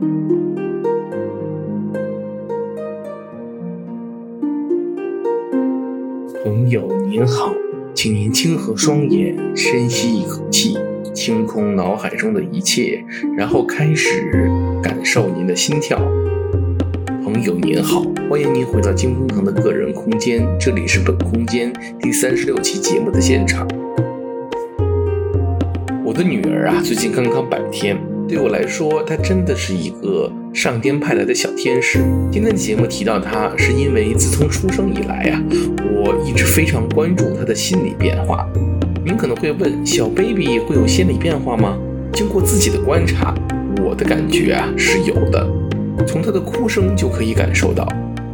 朋友您好，请您轻合双眼，深吸一口气，清空脑海中的一切，然后开始感受您的心跳。朋友您好，欢迎您回到金工堂的个人空间，这里是本空间第三十六期节目的现场。我的女儿啊，最近刚刚百天，对我来说，他真的是一个上天派来的小天使。今天的节目提到他，是因为自从出生以来啊，我一直非常关注他的心理变化。您可能会问，小 baby 会有心理变化吗？经过自己的观察，我的感觉啊是有的。从他的哭声就可以感受到，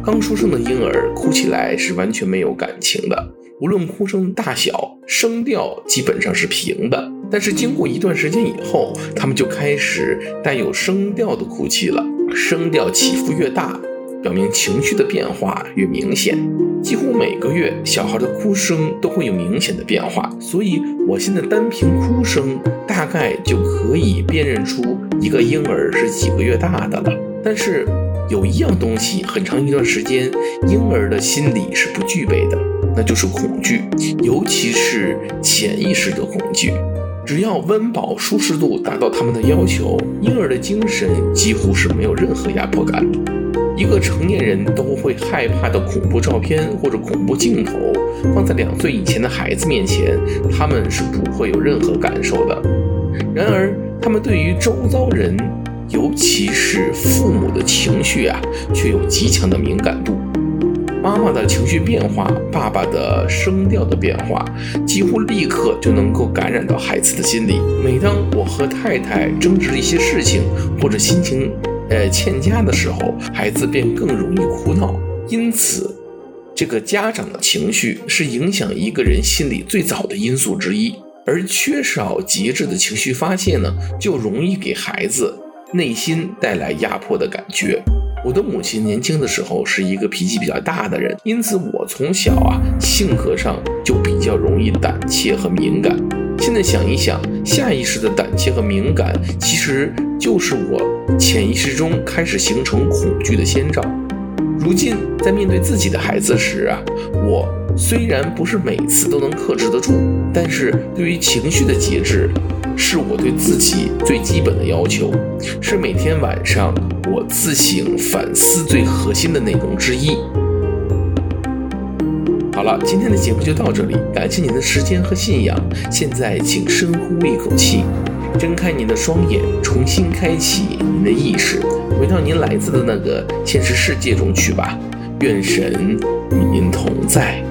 刚出生的婴儿哭起来是完全没有感情的，无论哭声大小，声调基本上是平的。但是经过一段时间以后，他们就开始带有声调的哭泣了。声调起伏越大，表明情绪的变化越明显。几乎每个月，小孩的哭声都会有明显的变化。所以，我现在单凭哭声，大概就可以辨认出一个婴儿是几个月大的了。但是，有一样东西，很长一段时间，婴儿的心理是不具备的，那就是恐惧，尤其是潜意识的恐惧。只要温饱舒适度达到他们的要求，婴儿的精神几乎是没有任何压迫感。一个成年人都会害怕的恐怖照片或者恐怖镜头，放在两岁以前的孩子面前，他们是不会有任何感受的。然而，他们对于周遭人，尤其是父母的情绪啊，却有极强的敏感度。妈妈的情绪变化，爸爸的声调的变化，几乎立刻就能够感染到孩子的心里。每当我和太太争执一些事情，或者心情呃欠佳的时候，孩子便更容易哭闹。因此，这个家长的情绪是影响一个人心理最早的因素之一。而缺少节制的情绪发泄呢，就容易给孩子内心带来压迫的感觉。我的母亲年轻的时候是一个脾气比较大的人，因此我从小啊性格上就比较容易胆怯和敏感。现在想一想，下意识的胆怯和敏感，其实就是我潜意识中开始形成恐惧的先兆。如今在面对自己的孩子时啊，我虽然不是每次都能克制得住，但是对于情绪的节制，是我对自己最基本的要求，是每天晚上我自省反思最核心的内容之一。好了，今天的节目就到这里，感谢您的时间和信仰。现在请深呼一口气，睁开您的双眼，重新开启您的意识。回到您来自的那个现实世界中去吧，愿神与您同在。